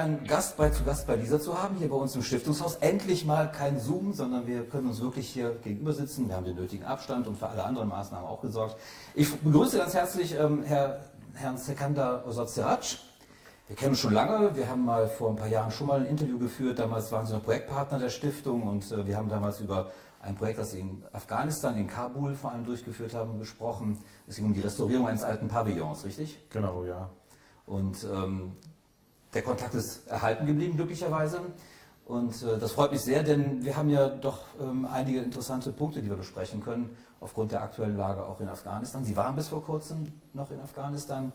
Einen Gast bei zu Gast bei dieser zu haben, hier bei uns im Stiftungshaus. Endlich mal kein Zoom, sondern wir können uns wirklich hier gegenüber sitzen. Wir haben den nötigen Abstand und für alle anderen Maßnahmen auch gesorgt. Ich begrüße ganz herzlich ähm, Herr, Herrn Sekanda Osozerac. Wir kennen uns schon lange. Wir haben mal vor ein paar Jahren schon mal ein Interview geführt. Damals waren Sie noch Projektpartner der Stiftung und äh, wir haben damals über ein Projekt, das Sie in Afghanistan, in Kabul vor allem durchgeführt haben, gesprochen. Es ging um die Restaurierung eines alten Pavillons, richtig? Genau, ja. Und ähm, der Kontakt ist erhalten geblieben, glücklicherweise. Und äh, das freut mich sehr, denn wir haben ja doch ähm, einige interessante Punkte, die wir besprechen können, aufgrund der aktuellen Lage auch in Afghanistan. Sie waren bis vor kurzem noch in Afghanistan.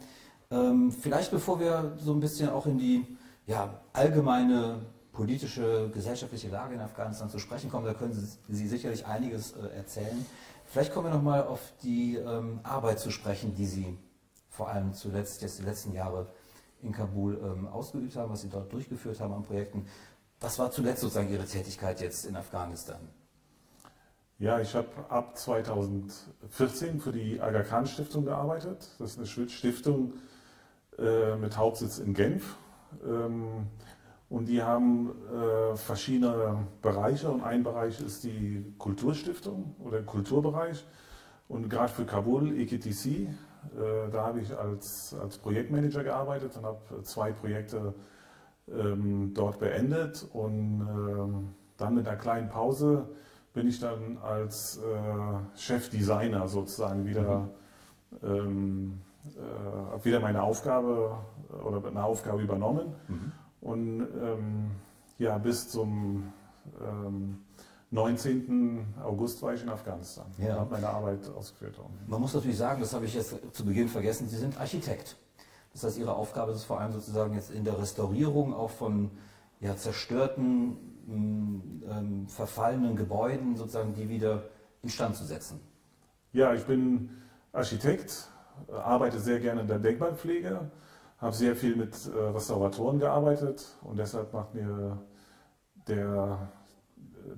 Ähm, vielleicht bevor wir so ein bisschen auch in die ja, allgemeine politische, gesellschaftliche Lage in Afghanistan zu sprechen kommen, da können Sie, Sie sicherlich einiges äh, erzählen. Vielleicht kommen wir nochmal auf die ähm, Arbeit zu sprechen, die Sie vor allem zuletzt, jetzt die letzten Jahre in Kabul ähm, ausgeübt haben, was Sie dort durchgeführt haben an Projekten. Was war zuletzt sozusagen Ihre Tätigkeit jetzt in Afghanistan? Ja, ich habe ab 2014 für die Aga Khan Stiftung gearbeitet. Das ist eine Stiftung äh, mit Hauptsitz in Genf. Ähm, und die haben äh, verschiedene Bereiche und ein Bereich ist die Kulturstiftung oder Kulturbereich. Und gerade für Kabul, EKTC, da habe ich als, als Projektmanager gearbeitet und habe zwei Projekte ähm, dort beendet. Und ähm, dann mit einer kleinen Pause bin ich dann als äh, Chefdesigner sozusagen wieder, mhm. ähm, äh, wieder meine Aufgabe oder eine Aufgabe übernommen. Mhm. Und ähm, ja, bis zum ähm, 19. August war ich in Afghanistan ja. und habe meine Arbeit ausgeführt. Man muss natürlich sagen, das habe ich jetzt zu Beginn vergessen, Sie sind Architekt. Das heißt, Ihre Aufgabe ist vor allem sozusagen jetzt in der Restaurierung auch von ja, zerstörten, ähm, verfallenen Gebäuden, sozusagen die wieder instand zu setzen. Ja, ich bin Architekt, arbeite sehr gerne in der Denkmalpflege, habe sehr viel mit äh, Restauratoren gearbeitet und deshalb macht mir der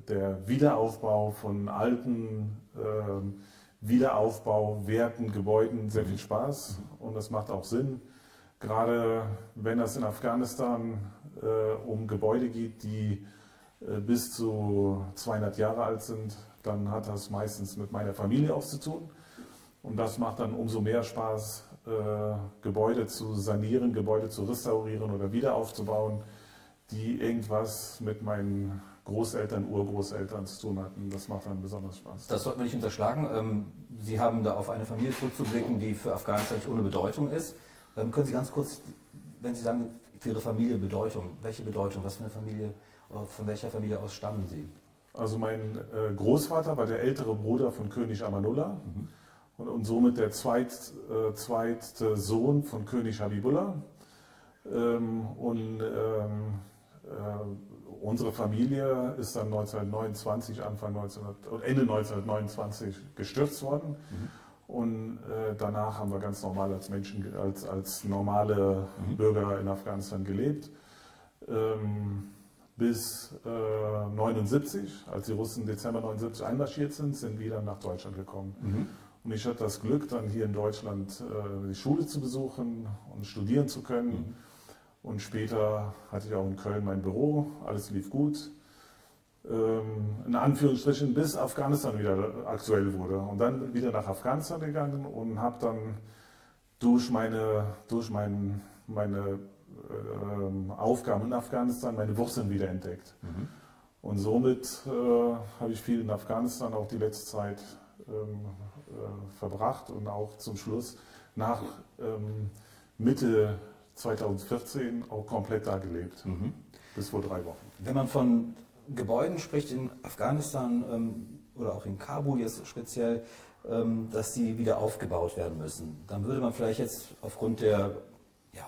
der Wiederaufbau von alten äh, Wiederaufbau, Werten, Gebäuden sehr viel Spaß und das macht auch Sinn. Gerade wenn es in Afghanistan äh, um Gebäude geht, die äh, bis zu 200 Jahre alt sind, dann hat das meistens mit meiner Familie auch zu tun. Und das macht dann umso mehr Spaß, äh, Gebäude zu sanieren, Gebäude zu restaurieren oder wieder aufzubauen, die irgendwas mit meinen Großeltern, Urgroßeltern zu tun hatten. Das macht dann besonders Spaß. Das sollte man nicht unterschlagen. Ähm, Sie haben da auf eine Familie zurückzublicken, die für Afghanistan nicht ohne Bedeutung ist. Ähm, können Sie ganz kurz, wenn Sie sagen, für Ihre Familie Bedeutung, welche Bedeutung, was für eine Familie, von welcher Familie aus stammen Sie? Also mein äh, Großvater war der ältere Bruder von König Amanullah mhm. und, und, somit der zweit, äh, zweite Sohn von König Habibullah. Ähm, und ähm, äh, unsere Familie ist dann 1929, Anfang 19, Ende 1929 gestürzt worden. Mhm. Und äh, danach haben wir ganz normal als Menschen, als, als normale mhm. Bürger in Afghanistan gelebt. Ähm, bis äh, 79, als die Russen Dezember 79 einmarschiert sind, sind wir dann nach Deutschland gekommen. Mhm. Und ich hatte das Glück, dann hier in Deutschland äh, die Schule zu besuchen und studieren zu können. Und später hatte ich auch in Köln mein Büro, alles lief gut. Ähm, in Anführungsstrichen, bis Afghanistan wieder aktuell wurde. Und dann wieder nach Afghanistan gegangen und habe dann durch meine, durch mein, meine äh, Aufgaben in Afghanistan meine Wurzeln wieder entdeckt. Mhm. Und somit äh, habe ich viel in Afghanistan auch die letzte Zeit ähm, äh, verbracht und auch zum Schluss nach ähm, Mitte 2014 auch komplett da gelebt, mhm. bis vor drei Wochen. Wenn man von Gebäuden spricht in Afghanistan ähm, oder auch in Kabul jetzt speziell, ähm, dass die wieder aufgebaut werden müssen, dann würde man vielleicht jetzt aufgrund der ja,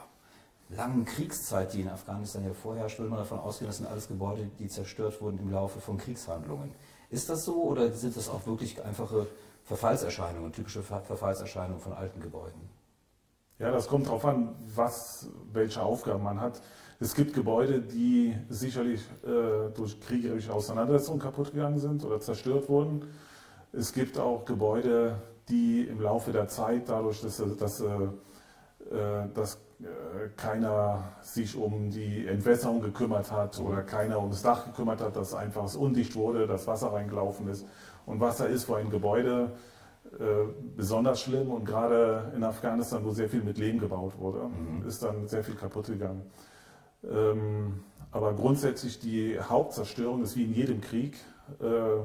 langen Kriegszeit, die in Afghanistan ja vorherrscht, würde man davon ausgehen, das sind alles Gebäude, die zerstört wurden im Laufe von Kriegshandlungen. Ist das so oder sind das auch wirklich einfache Verfallserscheinungen, typische Verfallserscheinungen von alten Gebäuden? Ja, das kommt darauf an, was, welche Aufgaben man hat. Es gibt Gebäude, die sicherlich äh, durch kriegerische Auseinandersetzungen kaputt gegangen sind oder zerstört wurden. Es gibt auch Gebäude, die im Laufe der Zeit, dadurch, dass, dass, äh, dass äh, keiner sich um die Entwässerung gekümmert hat oder keiner ums Dach gekümmert hat, dass einfach es undicht wurde, dass Wasser reingelaufen ist. Und Wasser ist für ein Gebäude äh, besonders schlimm und gerade in Afghanistan, wo sehr viel mit Lehm gebaut wurde, mhm. ist dann sehr viel kaputt gegangen. Ähm, aber grundsätzlich die Hauptzerstörung ist wie in jedem Krieg, äh,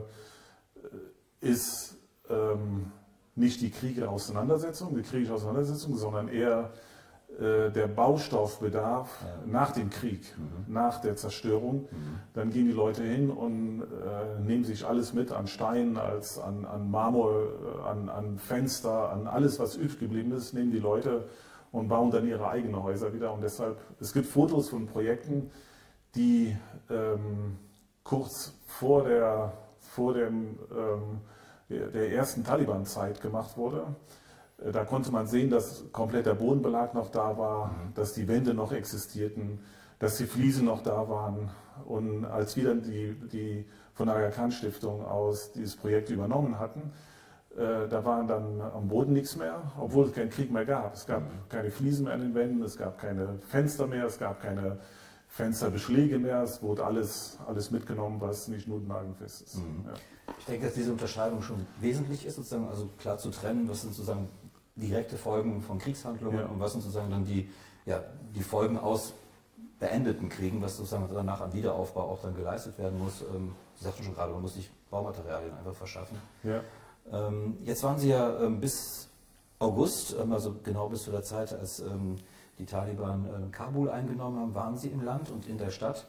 ist ähm, nicht die Kriege-Auseinandersetzung, die kriegerische Auseinandersetzung, sondern eher äh, der Baustoffbedarf ja. nach dem Krieg, mhm. nach der Zerstörung. Mhm. Dann gehen die Leute hin und äh, nehmen sich alles mit an Steinen, als, an, an Marmor, äh, an, an Fenster, an alles, was übrig geblieben ist, nehmen die Leute und bauen dann ihre eigenen Häuser wieder. Und deshalb, es gibt Fotos von Projekten, die ähm, kurz vor der, vor dem, ähm, der, der ersten Taliban-Zeit gemacht wurde. Äh, da konnte man sehen, dass komplett der Bodenbelag noch da war, mhm. dass die Wände noch existierten, dass die Fliesen noch da waren. Und als wir dann die, die von der Aga Khan Stiftung aus dieses Projekt übernommen hatten, äh, da waren dann am Boden nichts mehr, obwohl es keinen Krieg mehr gab. Es gab mhm. keine Fliesen mehr an den Wänden, es gab keine Fenster mehr, es gab keine Fensterbeschläge mehr, es wurde alles, alles mitgenommen, was nicht notnagelfest ist. Mhm. Ja. Ich denke, dass diese Unterscheidung schon wesentlich ist, sozusagen, also klar zu trennen, was sind sozusagen direkte Folgen von Kriegshandlungen ja. und was sind sozusagen dann die, ja, die Folgen aus beendeten Kriegen, was sozusagen danach am Wiederaufbau auch dann geleistet werden muss. Ähm, Sie sagten schon gerade, man muss sich Baumaterialien einfach verschaffen. Ja. Ähm, jetzt waren Sie ja ähm, bis August, ähm, also genau bis zu der Zeit, als ähm, die Taliban äh, Kabul eingenommen haben, waren Sie im Land und in der Stadt.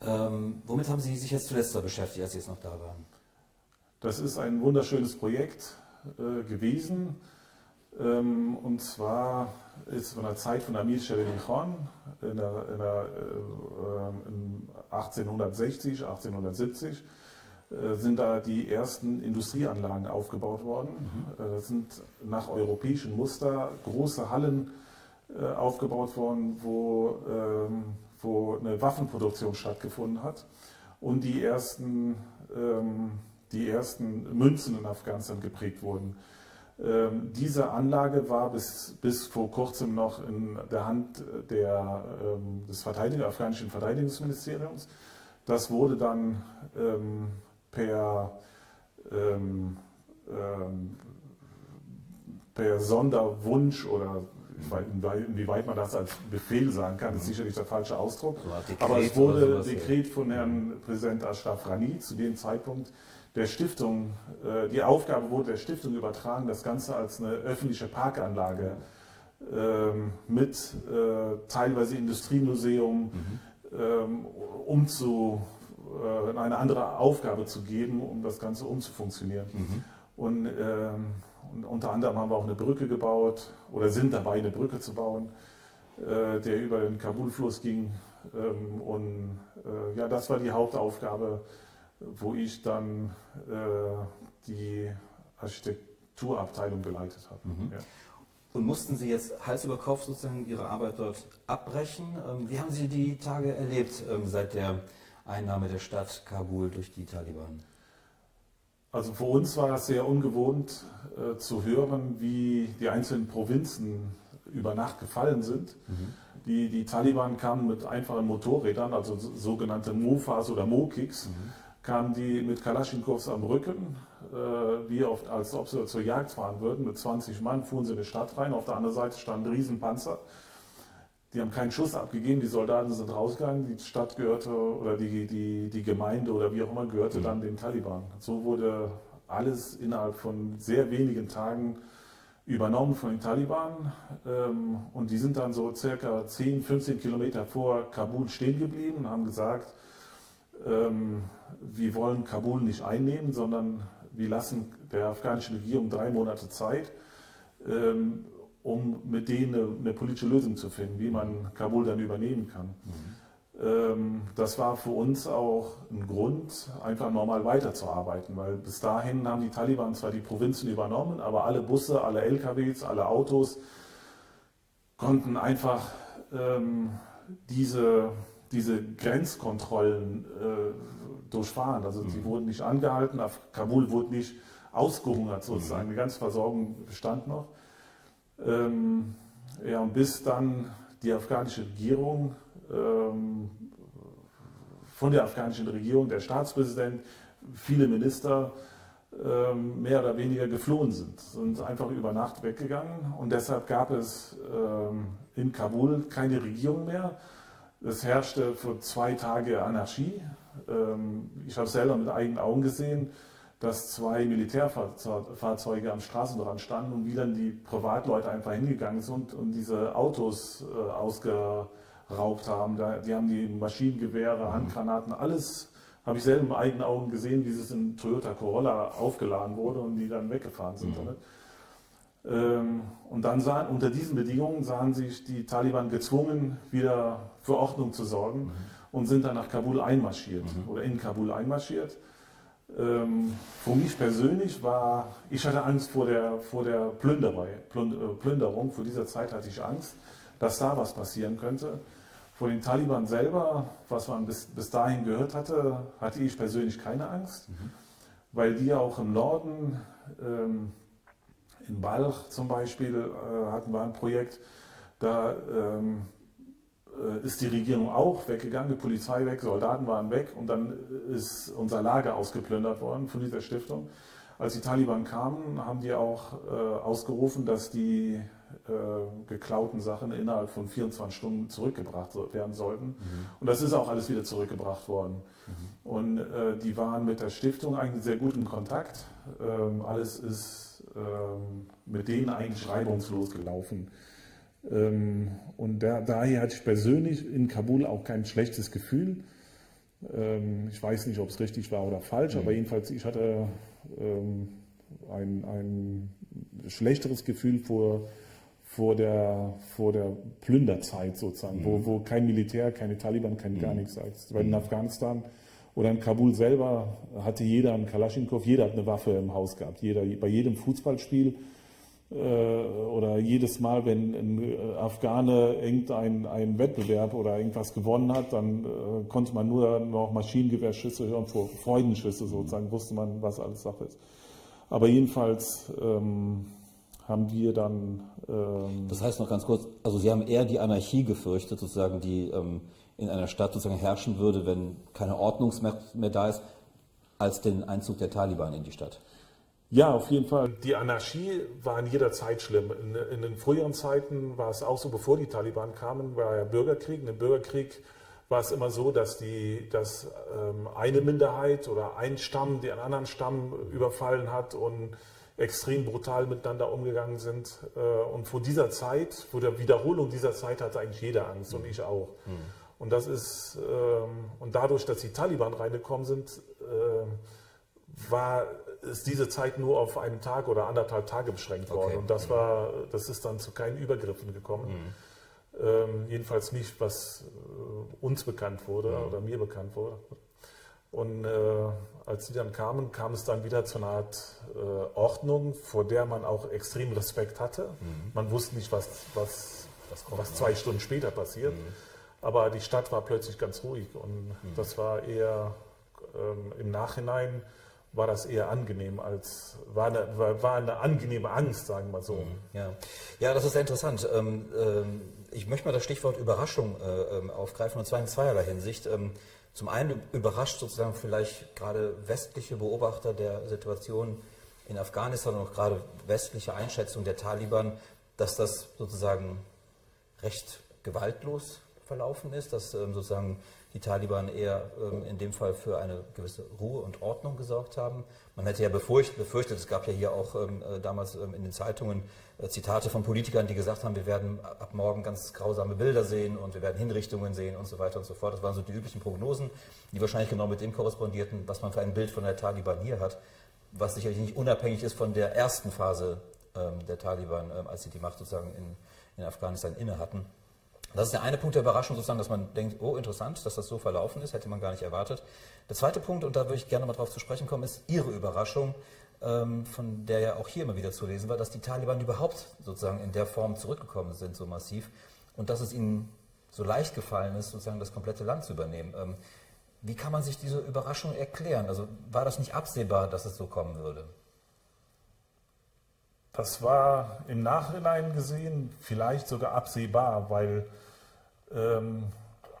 Ähm, womit haben Sie sich jetzt zuletzt beschäftigt, als Sie jetzt noch da waren? Das ist ein wunderschönes Projekt äh, gewesen. Ähm, und zwar ist von der Zeit von Amir Shereni Khan in, der, in, der, äh, in 1860, 1870 äh, sind da die ersten Industrieanlagen aufgebaut worden. Mhm. Äh, das sind nach europäischem Muster große Hallen äh, aufgebaut worden, wo, ähm, wo eine Waffenproduktion stattgefunden hat. Und die ersten ähm, die ersten Münzen in Afghanistan geprägt wurden. Ähm, diese Anlage war bis, bis vor kurzem noch in der Hand der, ähm, des Verteidiger, afghanischen Verteidigungsministeriums. Das wurde dann ähm, per, ähm, ähm, per Sonderwunsch oder inwieweit man das als Befehl sagen kann, ist sicherlich der falsche Ausdruck. Aber es wurde Dekret von Herrn Präsident Ashraf Rani zu dem Zeitpunkt der Stiftung, äh, die Aufgabe wurde der Stiftung übertragen, das Ganze als eine öffentliche Parkanlage ähm, mit äh, teilweise Industriemuseum mhm. ähm, umzu, äh, eine andere Aufgabe zu geben, um das Ganze umzufunktionieren. Mhm. Und, ähm, und, unter anderem haben wir auch eine Brücke gebaut oder sind dabei, eine Brücke zu bauen, äh, der über den Kabulfluss ging. Ähm, und äh, ja, das war die Hauptaufgabe wo ich dann äh, die Architekturabteilung geleitet habe. Mhm. Ja. Und mussten Sie jetzt Hals über Kopf sozusagen Ihre Arbeit dort abbrechen? Ähm, wie haben Sie die Tage erlebt ähm, seit der Einnahme der Stadt Kabul durch die Taliban? Also für uns war es sehr ungewohnt äh, zu hören, wie die einzelnen Provinzen über Nacht gefallen sind. Mhm. Die, die Taliban kamen mit einfachen Motorrädern, also sogenannte Mofas oder Mokicks. Mhm kamen die mit Kalaschnikows am Rücken, äh, wie oft, als ob sie zur Jagd fahren würden. Mit 20 Mann fuhren sie in die Stadt rein. Auf der anderen Seite standen Riesenpanzer. Die haben keinen Schuss abgegeben, die Soldaten sind rausgegangen. Die Stadt gehörte, oder die, die, die Gemeinde oder wie auch immer, gehörte mhm. dann den Taliban. So wurde alles innerhalb von sehr wenigen Tagen übernommen von den Taliban. Ähm, und die sind dann so circa 10, 15 Kilometer vor Kabul stehen geblieben und haben gesagt, ähm, wir wollen Kabul nicht einnehmen, sondern wir lassen der afghanischen Regierung drei Monate Zeit, ähm, um mit denen eine, eine, politische Lösung zu finden, wie man Kabul dann übernehmen kann. Mhm. ähm, das war für uns auch ein Grund, einfach normal weiterzuarbeiten, weil bis dahin haben die Taliban zwar die Provinzen übernommen, aber alle Busse, alle LKWs, alle Autos konnten einfach ähm, diese, diese Grenzkontrollen äh, durchfahren. Also sie mhm. wurden nicht angehalten, Kabul wurde nicht ausgehungert sozusagen, mhm. die ganze Versorgung bestand noch. Ähm, ja, und bis dann die afghanische Regierung ähm, von der afghanischen Regierung, der Staatspräsident, viele Minister ähm, mehr oder weniger geflohen sind, sind einfach über Nacht weggegangen und deshalb gab es ähm, in Kabul keine Regierung mehr. Es herrschte für zwei Tage Anarchie. Ich habe selber mit eigenen Augen gesehen, dass zwei Militärfahrzeuge am Straßenrand standen und wie dann die Privatleute einfach hingegangen sind und diese Autos äh, ausgeraubt haben. die haben die Maschinengewehre, mhm. Handgranaten, alles habe ich selber mit eigenen Augen gesehen, wie es in Toyota Corolla aufgeladen wurde und die dann weggefahren sind. Mhm. Ähm, und dann sahen, unter diesen Bedingungen sahen sich die Taliban gezwungen, wieder für Ordnung zu sorgen mhm. Und sind dann nach Kabul einmarschiert mhm. oder in Kabul einmarschiert. Ähm, für mich persönlich war, ich hatte Angst vor der, vor der Plünderei, äh, Plünderung. Vor dieser Zeit hatte ich Angst, dass da was passieren könnte. Vor den Taliban selber, was man bis, bis dahin gehört hatte, hatte ich persönlich keine Angst, mhm. weil die auch im Norden, ähm, in Balch zum Beispiel, äh, hatten wir ein Projekt, da ähm, äh, ist die Regierung auch weggegangen, die Polizei weg, Soldaten waren weg und dann ist unser Lager ausgeplündert worden von dieser Stiftung. Als die Taliban kamen, haben die auch äh, ausgerufen, dass die äh, geklauten Sachen innerhalb von 24 Stunden zurückgebracht werden sollten. Mhm. Und das ist auch alles wieder zurückgebracht worden. Mhm. Und äh, die waren mit der Stiftung eigentlich sehr gut in Kontakt. Ähm, alles ist ähm, mit denen eigentlich reibungslos gelaufen. Ähm, und da, daher hatte ich persönlich in Kabul auch kein schlechtes Gefühl. Ähm, ich weiß nicht, ob es richtig war oder falsch, mhm. aber jedenfalls, ich hatte ähm, ein, ein schlechteres Gefühl vor, vor, der, vor der Plünderzeit sozusagen, mhm. wo, wo kein Militär, keine Taliban, kein mhm. gar nichts sagt. Weil in mhm. Afghanistan oder in Kabul selber hatte jeder einen Kalaschnikow, jeder hat eine Waffe im Haus gehabt. Jeder, bei jedem Fußballspiel oder jedes Mal, wenn ein äh, Afghane irgendein ein Wettbewerb oder irgendwas gewonnen hat, dann äh, konnte man nur noch Maschinengewehrschüsse hören, vor Freudenschüsse sozusagen, wusste man, was alles Sache ist. Aber jedenfalls ähm, haben wir dann. Ähm, das heißt noch ganz kurz, also Sie haben eher die Anarchie gefürchtet, sozusagen, die ähm, in einer Stadt sozusagen herrschen würde, wenn keine Ordnung mehr, mehr da ist, als den Einzug der Taliban in die Stadt. Ja, auf jeden Fall. Die Anarchie war in jeder Zeit schlimm. In, in, den früheren Zeiten war es auch so, bevor die Taliban kamen, war ja Bürgerkrieg. In dem Bürgerkrieg war es immer so, dass, die, dass ähm, eine Minderheit oder ein Stamm den anderen Stamm überfallen hat und extrem brutal miteinander umgegangen sind. Äh, und vor dieser Zeit, vor der Wiederholung dieser Zeit hatte eigentlich jeder Angst mhm. und ich auch. Mhm. Und das ist, ähm, und dadurch, dass die Taliban reingekommen sind, äh, war ist diese Zeit nur auf einen Tag oder anderthalb Tage beschränkt worden. Okay. Und das war, das ist dann zu keinen Übergriffen gekommen. Mhm. Ähm, jedenfalls nicht, was äh, uns bekannt wurde mhm. oder mir bekannt wurde. Und äh, als sie dann kamen, kam es dann wieder zu einer Art äh, Ordnung, vor der man auch extrem Respekt hatte. Mhm. Man wusste nicht, was, was, was, was zwei Stunden später passiert. Mhm. Aber die Stadt war plötzlich ganz ruhig und mhm. das war eher ähm, im Nachhinein war das eher angenehm als, war eine, war eine angenehme Angst, sagen wir mal so. Mhm, ja. ja, das ist sehr interessant. Ähm, ähm, ich möchte mal das Stichwort Überraschung äh, ähm, aufgreifen und zwar in zweierlei Hinsicht. Zum einen überrascht sozusagen vielleicht gerade westliche Beobachter der Situation in Afghanistan und auch gerade westliche Einschätzung der Taliban, dass das sozusagen recht gewaltlos verlaufen ist, dass sozusagen die Taliban eher ähm, in dem Fall für eine gewisse Ruhe und Ordnung gesorgt haben. Man hätte ja befürchtet, befürchtet es gab ja hier auch ähm, äh, damals ähm, in den Zeitungen äh, Zitate von Politikern, die gesagt haben, wir werden ab morgen ganz grausame Bilder sehen und wir werden Hinrichtungen sehen und so weiter und so fort. Das waren so die üblichen Prognosen, die wahrscheinlich genau mit dem korrespondierten, was man für ein Bild von der Taliban hier hat, was sicherlich nicht unabhängig ist von der ersten Phase ähm, der Taliban, ähm, als sie die Macht sozusagen in, in Afghanistan inne hatten. Das ist der eine Punkt der Überraschung, sozusagen, dass man denkt, oh, interessant, dass das so verlaufen ist, hätte man gar nicht erwartet. Der zweite Punkt, und da würde ich gerne mal drauf zu sprechen kommen, ist Ihre Überraschung, ähm, von der ja auch hier immer wieder zu lesen war, dass die Taliban überhaupt sozusagen in der Form zurückgekommen sind, so massiv, und dass es ihnen so leicht gefallen ist, sozusagen das komplette Land zu übernehmen. Ähm, wie kann man sich diese Überraschung erklären? Also war das nicht absehbar, dass es so kommen würde? Das war im Nachhinein gesehen vielleicht sogar absehbar, weil ähm,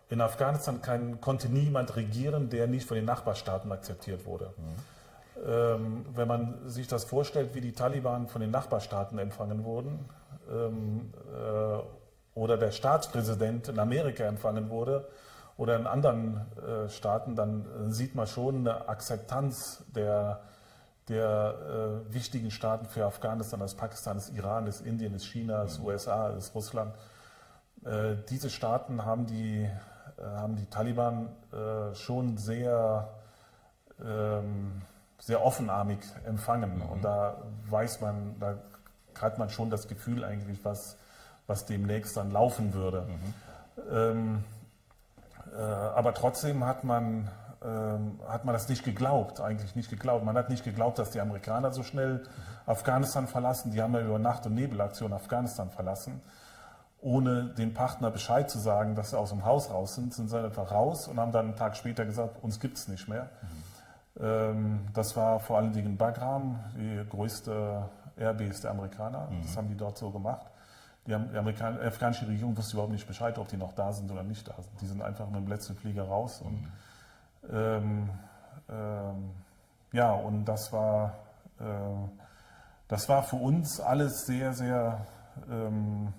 in Afghanistan kann, konnte niemand regieren, der nicht von den Nachbarstaaten akzeptiert wurde. Mhm. Ähm, wenn man sich das vorstellt, wie die Taliban von den Nachbarstaaten empfangen wurden ähm, äh, oder der Staatspräsident in Amerika empfangen wurde oder in anderen äh, Staaten, dann äh, sieht man schon eine Akzeptanz der der äh, wichtigen Staaten für Afghanistan, das Pakistan, das Iran, das Indien, das China, das USA, das Russland. Äh, diese Staaten haben die, äh, haben die Taliban äh, schon sehr, ähm, sehr offenarmig empfangen. Mhm. Und da weiß man, da hat man schon das Gefühl eigentlich, was, was demnächst dann laufen würde. Mhm. Ähm, äh, aber trotzdem hat man ähm, hat man das nicht geglaubt, eigentlich nicht geglaubt. Man hat nicht geglaubt, dass die Amerikaner so schnell Afghanistan verlassen. Die haben ja über Nacht- und Nebelaktion Afghanistan verlassen. Ohne den Partner Bescheid zu sagen, dass sie aus dem Haus raus sind, sind sie einfach raus und haben dann einen Tag später gesagt, uns gibt es nicht mehr. Mhm. Ähm, das war vor allen Dingen Bagram, die größte Airbase der Amerikaner. Mhm. Das haben die dort so gemacht. Die, die afghanische Regierung wusste überhaupt nicht Bescheid, ob die noch da sind oder nicht da sind. Die sind einfach mit dem letzten Flieger raus und mhm ähm, ähm, ja, und das war, äh, das war für uns alles sehr, sehr, ähm,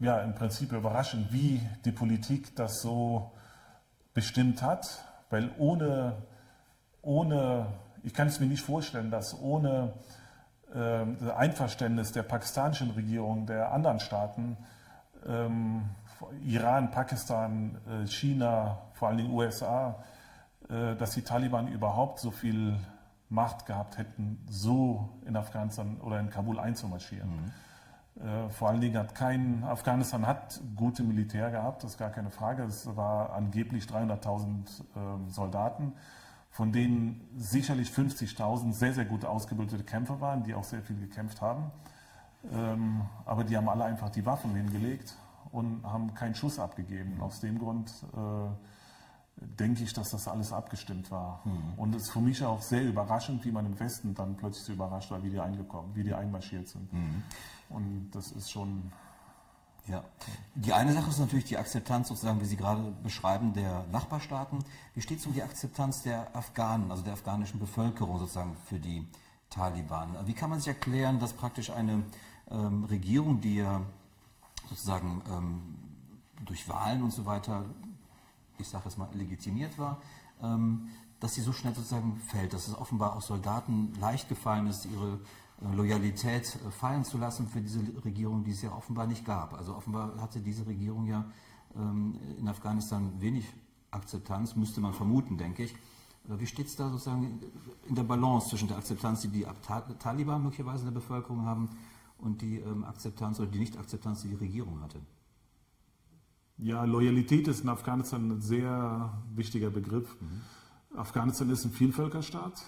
ja, im Prinzip überraschend, wie die Politik das so bestimmt hat, weil ohne, ohne ich kann es mir nicht vorstellen, dass ohne äh, Einverständnis der pakistanischen Regierung, der anderen Staaten, ähm, Iran, Pakistan, äh, China, vor allem den USA, äh, dass die Taliban überhaupt so viel Macht gehabt hätten, so in Afghanistan oder in Kabul einzumarschieren. Mhm. Äh, vor allen Dingen hat kein, Afghanistan hat gute Militär gehabt, das ist gar keine Frage. Es war angeblich 300.000 ähm, Soldaten, von denen sicherlich 50.000 sehr, sehr gut ausgebildete Kämpfer waren, die auch sehr viel gekämpft haben. Ähm, aber die haben alle einfach die Waffen hingelegt und haben keinen Schuss abgegeben. Aus dem Grund äh, denke ich, dass das alles abgestimmt war. Mhm. Und es ist für mich auch sehr überraschend, wie man im Westen dann plötzlich so überrascht war, wie die eingekommen, wie die einmarschiert sind. Mhm. Und das ist schon. Ja. Die eine Sache ist natürlich die Akzeptanz, sozusagen, wie Sie gerade beschreiben, der Nachbarstaaten. Wie steht es um die Akzeptanz der Afghanen, also der afghanischen Bevölkerung sozusagen für die Taliban? Wie kann man sich erklären, dass praktisch eine ähm, Regierung, die ja sozusagen ähm, durch Wahlen und so weiter, ich sage es mal, legitimiert war, ähm, dass sie so schnell sozusagen fällt, dass es offenbar auch Soldaten leicht gefallen ist, ihre äh, Loyalität äh, fallen zu lassen für diese Regierung, die es ja offenbar nicht gab. Also offenbar hatte diese Regierung ja ähm, in Afghanistan wenig Akzeptanz, müsste man vermuten, denke ich. Äh, wie steht es da sozusagen in der Balance zwischen der Akzeptanz, die die Taliban möglicherweise in der Bevölkerung haben, und die ähm, Akzeptanz oder die Nicht-Akzeptanz, die die Regierung hatte. Ja, Loyalität ist in Afghanistan ein sehr wichtiger Begriff. Mhm. Afghanistan ist ein Vielvölkerstaat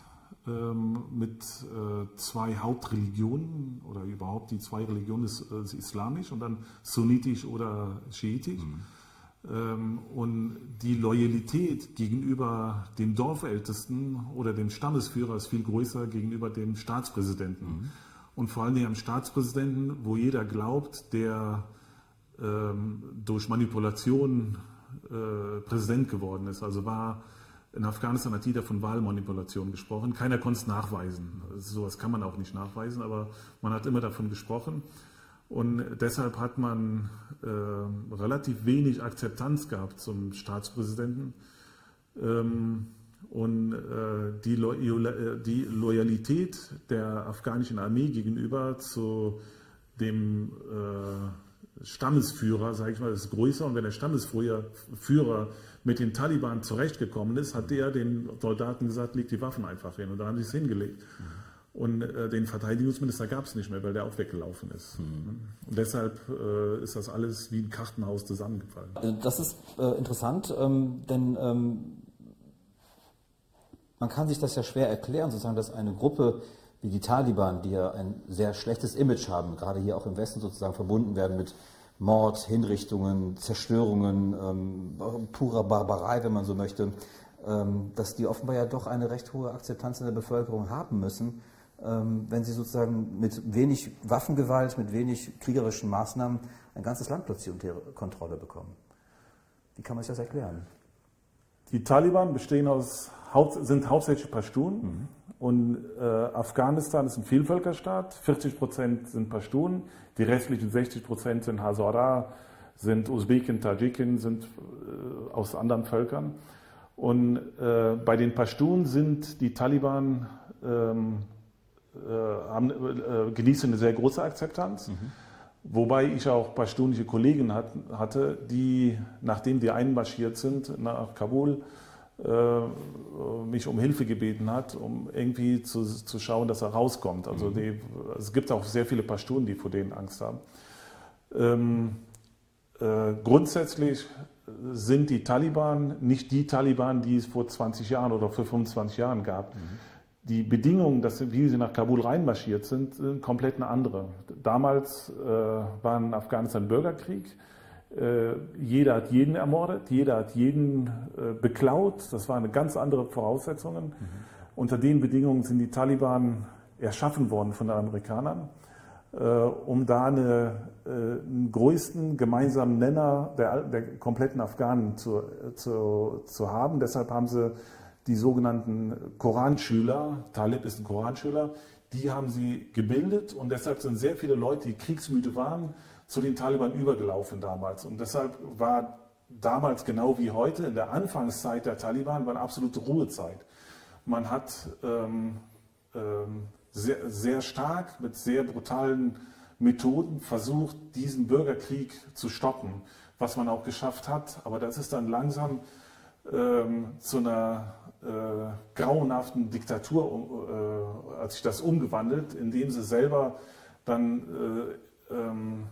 ähm, mit äh, zwei Hauptreligionen oder überhaupt die zwei Religionen ist, ist islamisch und dann sunnitisch oder schiitisch. Mhm. Ähm, und die Loyalität gegenüber dem Dorfältesten oder dem Stammesführer ist viel größer gegenüber dem Staatspräsidenten. Mhm und vor allen Dingen am Staatspräsidenten, wo jeder glaubt, der durch Manipulation äh, Präsident geworden ist. Also war in Afghanistan hat jeder von Wahlmanipulation gesprochen. Keiner konnte es nachweisen. Also sowas kann man auch nicht nachweisen, aber man hat immer davon gesprochen. Und deshalb hat man äh, relativ wenig Akzeptanz gehabt zum Staatspräsidenten. Ähm, und äh, die, Lo äh, die, Loyalität der afghanischen Armee gegenüber zu dem äh, Stammesführer, sage ich mal, ist größer. Und wenn der Stammesführer mit den Taliban zurechtgekommen ist, hat der den Soldaten gesagt, leg die Waffen einfach hin. Und da haben sie es hingelegt. Und äh, den Verteidigungsminister gab es nicht mehr, weil der auch weggelaufen ist. Mhm. Und deshalb äh, ist das alles wie ein Kartenhaus zusammengefallen. Äh, das ist äh, interessant, ähm, denn ähm, man kann sich das ja schwer erklären, sozusagen, dass eine Gruppe wie die Taliban, die ja ein sehr schlechtes Image haben, gerade hier auch im Westen sozusagen verbunden werden mit Mord, Hinrichtungen, Zerstörungen, ähm, purer Barbarei, wenn man so möchte, ähm, dass die offenbar ja doch eine recht hohe Akzeptanz in der Bevölkerung haben müssen, ähm, wenn sie sozusagen mit wenig Waffengewalt, mit wenig kriegerischen Maßnahmen ein ganzes Land plötzlich unter Kontrolle bekommen. Wie kann man sich das erklären? Die Taliban bestehen aus, sind hauptsächlich Pashtun mhm. Und äh, Afghanistan ist ein Vielvölkerstaat. 40 Prozent sind Pashtun, die restlichen 60 Prozent sind Hazara, sind Usbeken, Tadschiken, sind äh, aus anderen Völkern. Und äh, bei den Pashtun sind die Taliban ähm, äh, haben, äh, genießen eine sehr große Akzeptanz. Mhm. Wobei ich auch pashtunische Kollegen hat, hatte, die, nachdem die einmarschiert sind nach Kabul, mich um Hilfe gebeten hat, um irgendwie zu, zu schauen, dass er rauskommt. Also mhm. die, es gibt auch sehr viele Pashtunen, die vor denen Angst haben. Ähm, äh, grundsätzlich sind die Taliban nicht die Taliban, die es vor 20 Jahren oder vor 25 Jahren gab. Mhm. Die Bedingungen, dass, wie sie nach Kabul reinmarschiert sind, sind komplett eine andere. Damals äh, war in Afghanistan Bürgerkrieg. Äh, jeder hat jeden ermordet, jeder hat jeden äh, beklaut. Das waren ganz andere Voraussetzungen. Mhm. Unter den Bedingungen sind die Taliban erschaffen worden von den Amerikanern, äh, um da eine, einen größten gemeinsamen Nenner der, der kompletten Afghanen zu, zu, zu haben. Deshalb haben sie die sogenannten Koranschüler, Talib ist ein Koranschüler, die haben sie gebildet und deshalb sind sehr viele Leute, die kriegsmüde waren, zu den Taliban übergelaufen damals. Und deshalb war damals genau wie heute in der Anfangszeit der Taliban war eine absolute Ruhezeit. Man hat ähm, ähm, sehr, sehr stark mit sehr brutalen Methoden versucht, diesen Bürgerkrieg zu stoppen, was man auch geschafft hat. Aber das ist dann langsam ähm, zu einer äh, grauenhaften Diktatur äh, hat sich das umgewandelt, indem sie selber dann äh, ähm,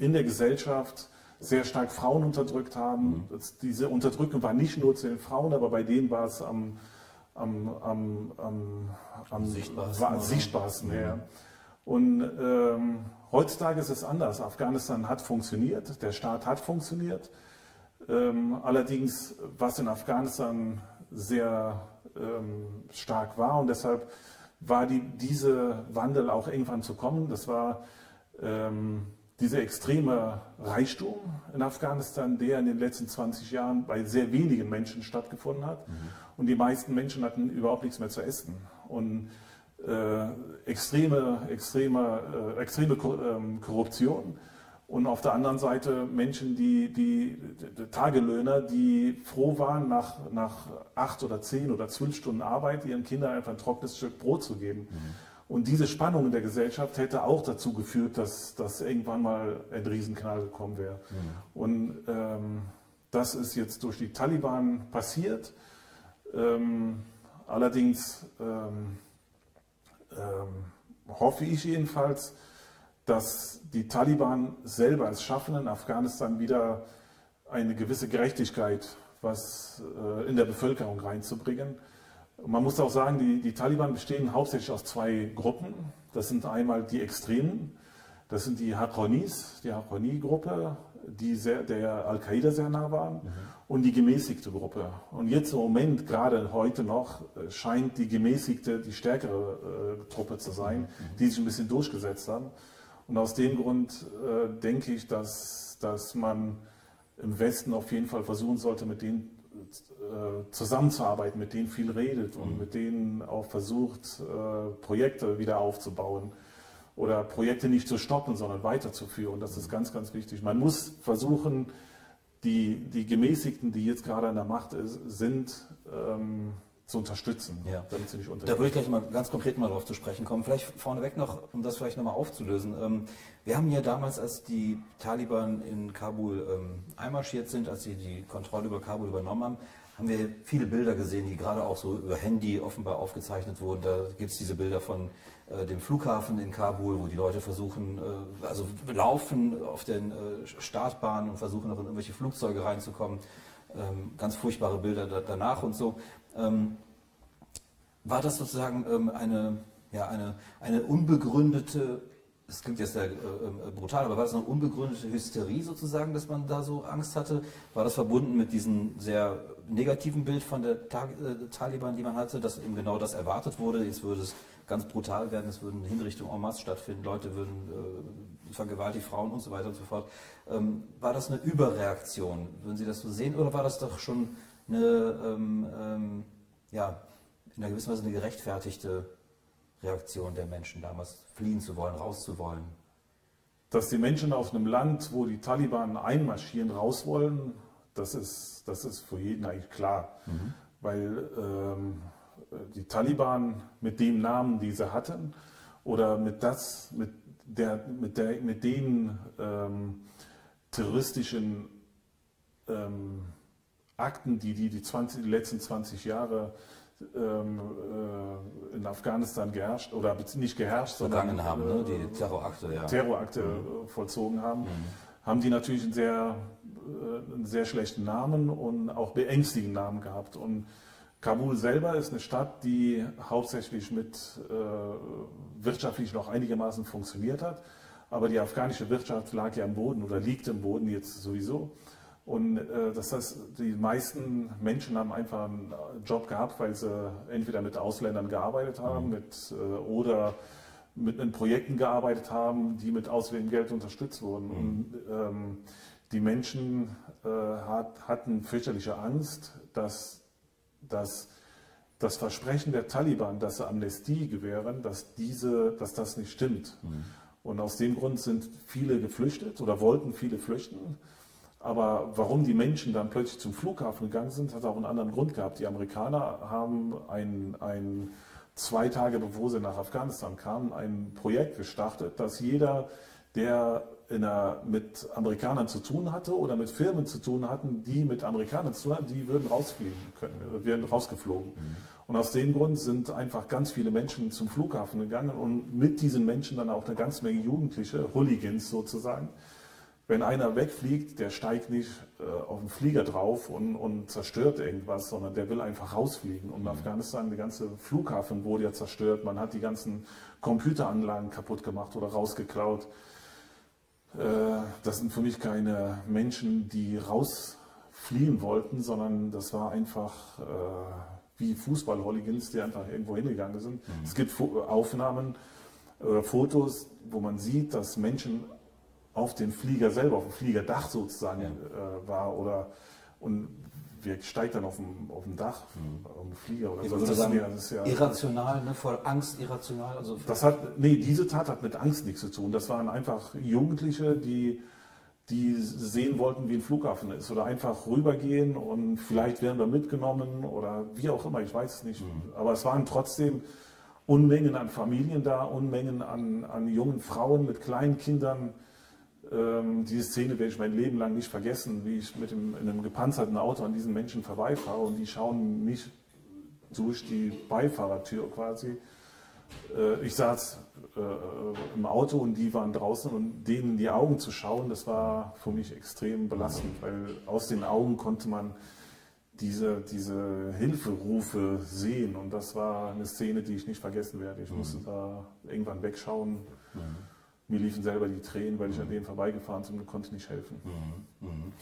in der Gesellschaft sehr stark Frauen unterdrückt haben. Mhm. diese Unterdrückung war nicht nur zu den Frauen, aber bei denen war es am, am, am, am, am sichtbarsten. War, sichtbarsten ja. Und ähm, heutzutage ist es anders. Afghanistan hat funktioniert, der Staat hat funktioniert. Ähm, allerdings, was in Afghanistan sehr ähm, stark war und deshalb war die, diese Wandel auch irgendwann zu kommen. Das war ähm, dieser extreme Reichtum in Afghanistan, der in den letzten 20 Jahren bei sehr wenigen Menschen stattgefunden hat. Mhm. Und die meisten Menschen hatten überhaupt nichts mehr zu essen. Und äh, extreme, extreme, äh, extreme ähm, Korruption. Und auf der anderen Seite Menschen, die, die, die Tagelöhner, die froh waren, nach, nach acht oder zehn oder zwölf Stunden Arbeit ihren Kindern einfach ein trockenes Stück Brot zu geben. Mhm. Und diese Spannung in der Gesellschaft hätte auch dazu geführt, dass, dass irgendwann mal ein Riesenknall gekommen wäre. Mhm. Und ähm, das ist jetzt durch die Taliban passiert. Ähm, allerdings ähm, ähm hoffe ich jedenfalls, dass die Taliban selber es schaffen, in Afghanistan wieder eine gewisse Gerechtigkeit was, äh, in der Bevölkerung reinzubringen man muss auch sagen, die, die Taliban bestehen hauptsächlich aus zwei Gruppen. Das sind einmal die Extremen, das sind die Haqqanis, die Haqqani-Gruppe, die sehr, der Al-Qaida sehr nah waren, mhm. und die gemäßigte Gruppe. Und jetzt im Moment, gerade heute noch, äh, scheint die gemäßigte die stärkere äh, Truppe zu sein, mhm. die sich ein bisschen durchgesetzt haben. Und aus dem Grund äh, denke ich, dass, dass man im Westen auf jeden Fall versuchen sollte, mit denen äh, zusammenzuarbeiten, mit denen viel redet und mhm. mit denen auch versucht, äh, Projekte wieder aufzubauen oder Projekte nicht zu stoppen, sondern weiterzuführen. Das ist ganz, ganz wichtig. Man muss versuchen, die, die Gemäßigten, die jetzt gerade an der Macht ist, sind, ähm, zu unterstützen, ja. damit sie nicht Da würde ich gleich mal ganz konkret mal darauf zu sprechen kommen. Vielleicht vorneweg noch, um das vielleicht nochmal aufzulösen. Ähm, wir haben ja damals, als die Taliban in Kabul ähm, einmarschiert sind, als sie die Kontrolle über Kabul übernommen haben, haben wir viele Bilder gesehen, die gerade auch so über Handy offenbar aufgezeichnet wurden. Da gibt es diese Bilder von äh, dem Flughafen in Kabul, wo die Leute versuchen, äh, also laufen auf den äh, Startbahnen und versuchen noch in irgendwelche Flugzeuge reinzukommen. Ähm, ganz furchtbare Bilder da, danach und so. Ähm, war das sozusagen ähm, eine, ja, eine, eine unbegründete das klingt jetzt sehr äh, äh, brutal, aber war das eine unbegründete Hysterie sozusagen, dass man da so Angst hatte? War das verbunden mit diesem sehr negativen Bild von der Ta äh, Taliban, die man hatte, dass eben genau das erwartet wurde? Jetzt würde es ganz brutal werden, es würden Hinrichtungen en masse stattfinden, Leute würden äh, vergewaltigt, Frauen und so weiter und so fort. Ähm, war das eine Überreaktion? Würden Sie das so sehen oder war das doch schon eine, ähm, ähm, ja, in einer gewissen Weise eine gerechtfertigte Reaktion der Menschen damals, fliehen zu wollen, rauszuwollen? Dass die Menschen aus einem Land, wo die Taliban einmarschieren, raus wollen, das ist, das ist für jeden eigentlich klar. Mhm. Weil ähm, die Taliban mit dem Namen, die sie hatten, oder mit, das, mit, der, mit, der, mit den ähm, terroristischen ähm, Akten, die die, die, 20, die letzten 20 Jahre äh, in Afghanistan geherrscht oder nicht geherrscht, sondern haben, ne? die äh, Terrorakte, ja. Terrorakte mhm. vollzogen haben, mhm. haben die natürlich einen sehr, äh, einen sehr schlechten Namen und auch beängstigenden Namen gehabt. Und Kabul selber ist eine Stadt, die hauptsächlich mit äh, wirtschaftlich noch einigermaßen funktioniert hat. Aber die afghanische Wirtschaft lag ja am Boden oder liegt im Boden jetzt sowieso. Und äh, das heißt, die meisten Menschen haben einfach einen Job gehabt, weil sie entweder mit Ausländern gearbeitet haben mhm. mit, äh, oder mit den Projekten gearbeitet haben, die mit ausländichem Geld unterstützt wurden. Mhm. Und ähm, die Menschen äh, hat, hatten fürchterliche Angst, dass dass das Versprechen der Taliban, dass sie Amnestie gewähren, dass, diese, dass das nicht stimmt. Mhm. Und aus dem Grund sind viele geflüchtet oder wollten viele flüchten. Aber warum die Menschen dann plötzlich zum Flughafen gegangen sind, hat auch einen anderen Grund gehabt. Die Amerikaner haben ein, ein zwei Tage bevor sie nach Afghanistan kamen, ein Projekt gestartet, dass jeder, der einer, mit Amerikanern zu tun hatte oder mit Firmen zu tun hatten, die mit Amerikanern zu tun hatten, die würden rausfliegen können, werden rausgeflogen. Mhm. Und aus dem Grund sind einfach ganz viele Menschen zum Flughafen gegangen und mit diesen Menschen dann auch eine ganze Menge Jugendliche, Hooligans sozusagen. Wenn einer wegfliegt, der steigt nicht äh, auf den Flieger drauf und, und, zerstört irgendwas, sondern der will einfach rausfliegen. Und in mhm. Afghanistan, der ganze Flughafen wurde ja zerstört, man hat die ganzen Computeranlagen kaputt gemacht oder rausgeklaut. Äh, das sind für mich keine Menschen, die rausfliehen wollten, sondern das war einfach äh, wie Fußball-Hooligans, die einfach irgendwo hingegangen sind. Mhm. Es gibt Aufnahmen oder Fotos, wo man sieht, dass Menschen auf dem Flieger selber, auf dem Fliegerdach sozusagen ja. äh, war oder und wer steigt dann auf dem, auf dem Dach, mhm. auf dem Flieger oder so. Das, sagen, ist, das ist ja irrational, ne? voll Angst, irrational. Also das hat, nee, diese Tat hat mit Angst nichts zu tun. Das waren einfach Jugendliche, die, die sehen wollten, wie ein Flughafen ist oder einfach rübergehen und vielleicht werden wir mitgenommen oder wie auch immer, ich weiß es nicht. Mhm. Aber es waren trotzdem Unmengen an Familien da, Unmengen an, an jungen Frauen mit kleinen Kindern, ähm, diese Szene werde ich mein Leben lang nicht vergessen, wie ich mit dem, in einem gepanzerten Auto an diesen Menschen vorbeifahre und die schauen mich durch die Beifahrertür quasi. Äh, ich saß äh, im Auto und die waren draußen und denen in die Augen zu schauen, das war für mich extrem belastend, weil aus den Augen konnte man diese, diese Hilferufe sehen und das war eine Szene, die ich nicht vergessen werde. Ich mhm. musste da irgendwann wegschauen. Mhm mir liefen selber die Tränen, weil ich mhm. an denen vorbeigefahren bin und konnte nicht helfen. Mhm. Mhm.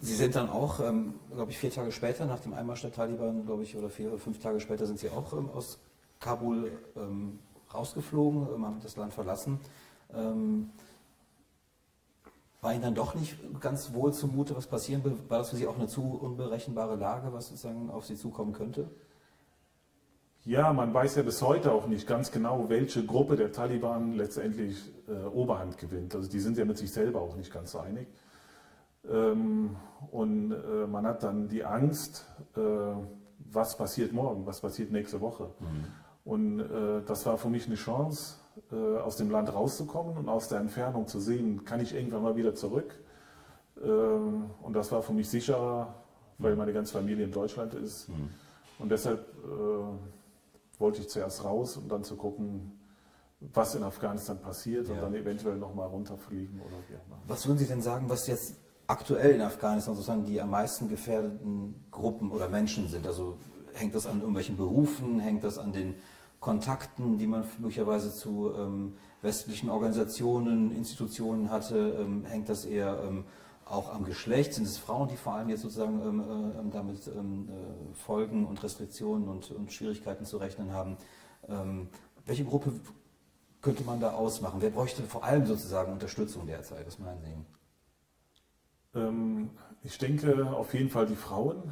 Sie sind dann auch, ähm, glaube ich, vier Tage später, nach dem Einmarsch der Taliban, glaube ich, oder vier oder fünf Tage später sind Sie auch ähm, aus Kabul ähm, rausgeflogen, ähm, haben das Land verlassen. Ähm, war Ihnen dann doch nicht ganz wohl zumute, was passieren will? War das für Sie auch eine zu unberechenbare Lage, was sozusagen auf Sie zukommen könnte? Ja, man weiß ja bis heute auch nicht ganz genau, welche Gruppe der Taliban letztendlich äh, Oberhand gewinnt. Also die sind ja mit sich selber auch nicht ganz so einig. Ähm, und äh, man hat dann die Angst, äh, was passiert morgen, was passiert nächste Woche. Mhm. Und äh, das war für mich eine Chance, äh, aus dem Land rauszukommen und aus der Entfernung zu sehen, kann ich irgendwann mal wieder zurück. Ähm, und das war für mich sicherer, weil meine ganze Familie in Deutschland ist. Mhm. Und deshalb äh, wollte ich zuerst raus, um dann zu gucken, was in Afghanistan passiert ja. und dann eventuell nochmal runterfliegen oder wie auch immer. Was würden Sie denn sagen, was jetzt aktuell in Afghanistan sozusagen die am meisten gefährdeten Gruppen oder Menschen sind? Also hängt das an irgendwelchen Berufen, hängt das an den Kontakten, die man möglicherweise zu ähm, westlichen Organisationen, Institutionen hatte, ähm, hängt das eher ähm, auch am Geschlecht? Sind es Frauen, die vor allem jetzt sozusagen ähm, äh, ähm, damit ähm, äh, Folgen und Restriktionen und, und, Schwierigkeiten zu rechnen haben? welche Gruppe könnte man da ausmachen? Wer bräuchte vor allem sozusagen Unterstützung derzeit? Was meinen Sie? ich denke auf jeden Fall die Frauen,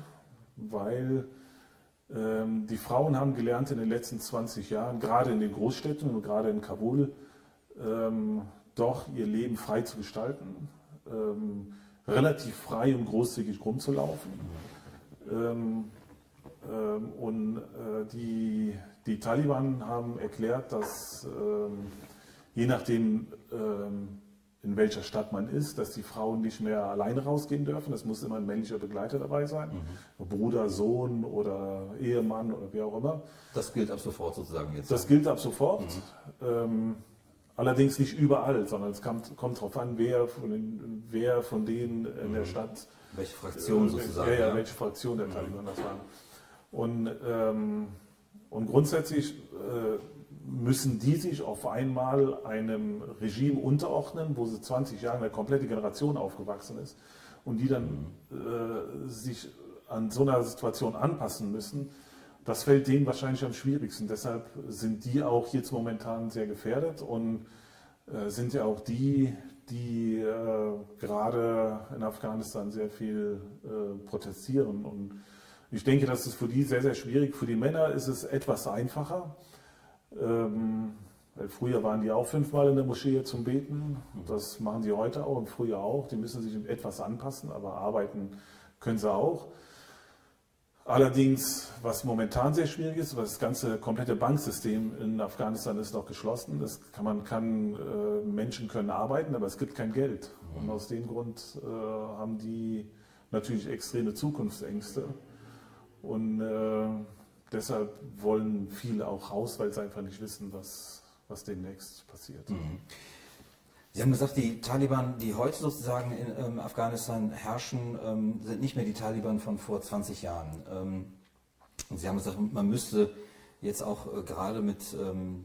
weil ähm, die Frauen haben gelernt in den letzten 20 Jahren, gerade in den Großstädten und gerade in Kabul, ähm, doch ihr Leben frei zu gestalten, ähm, relativ frei und großzügig rumzulaufen. und äh, die, die Taliban haben erklärt, dass je nachdem, in welcher Stadt man ist, dass die Frauen nicht mehr alleine rausgehen dürfen. Es muss immer ein männlicher Begleiter dabei sein. Mhm. Bruder, Sohn oder Ehemann oder wie auch immer. Das gilt ab sofort sozusagen jetzt. Das gilt ab sofort. Mhm. Allerdings nicht überall, sondern es kommt, kommt darauf an, wer von, den, wer von denen in der mhm. Stadt. Welche Fraktion äh, sozusagen. Ja, ja, welche Fraktion der mhm. Taliban das waren. Und, ähm, und grundsätzlich. Äh, müssen die sich auf einmal einem Regime unterordnen, wo sie 20 Jahre eine komplette Generation aufgewachsen ist und die dann äh, sich an so einer Situation anpassen müssen, das fällt denen wahrscheinlich am schwierigsten. Deshalb sind die auch jetzt momentan sehr gefährdet und äh, sind ja auch die, die äh, gerade in Afghanistan sehr viel äh, protestieren. Und ich denke, das ist für die sehr, sehr schwierig. Für die Männer ist es etwas einfacher ähm, früher waren die auch fünfmal in der Moschee zum Beten. Das machen sie heute auch und früher auch. Die müssen sich etwas anpassen, aber arbeiten können sie auch. Allerdings, was momentan sehr schwierig ist, weil das ganze komplette Banksystem in Afghanistan ist noch geschlossen. Das kann, man kann, äh, Menschen können arbeiten, aber es gibt kein Geld. Und aus dem Grund äh, haben die natürlich extreme Zukunftsängste. Und äh, deshalb wollen viele auch raus, weil sie einfach nicht wissen, was, was demnächst passiert. Mhm. Sie haben gesagt, die Taliban, die heute sozusagen in ähm, Afghanistan herrschen, ähm, sind nicht mehr die Taliban von vor 20 Jahren. Ähm, Sie haben gesagt, man müsste jetzt auch äh, gerade mit ähm,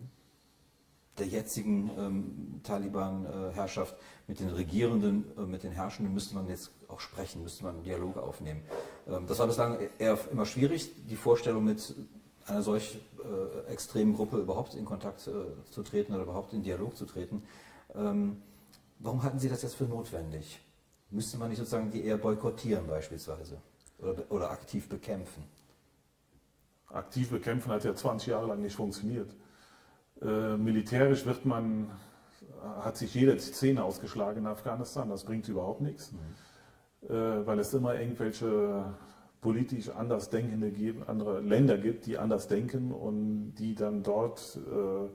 der jetzigen ähm, Taliban-Herrschaft, mit den Regierenden, äh, mit den Herrschenden müsste man jetzt auch sprechen, müsste man einen Dialog aufnehmen. Ähm, das war bislang eher immer schwierig, die Vorstellung mit einer solch äh, extremen Gruppe überhaupt in Kontakt äh, zu treten oder überhaupt in Dialog zu treten. Ähm, warum halten Sie das jetzt für notwendig? Müsste man nicht sozusagen die eher boykottieren beispielsweise oder, oder aktiv bekämpfen? Aktiv bekämpfen hat ja 20 Jahre lang nicht funktioniert. Äh, militärisch wird man, hat sich jeder die Zähne ausgeschlagen in Afghanistan, das bringt überhaupt nichts, mhm. äh, weil es immer irgendwelche politisch anders denkende geben, andere Länder gibt, die anders denken und die dann dort äh,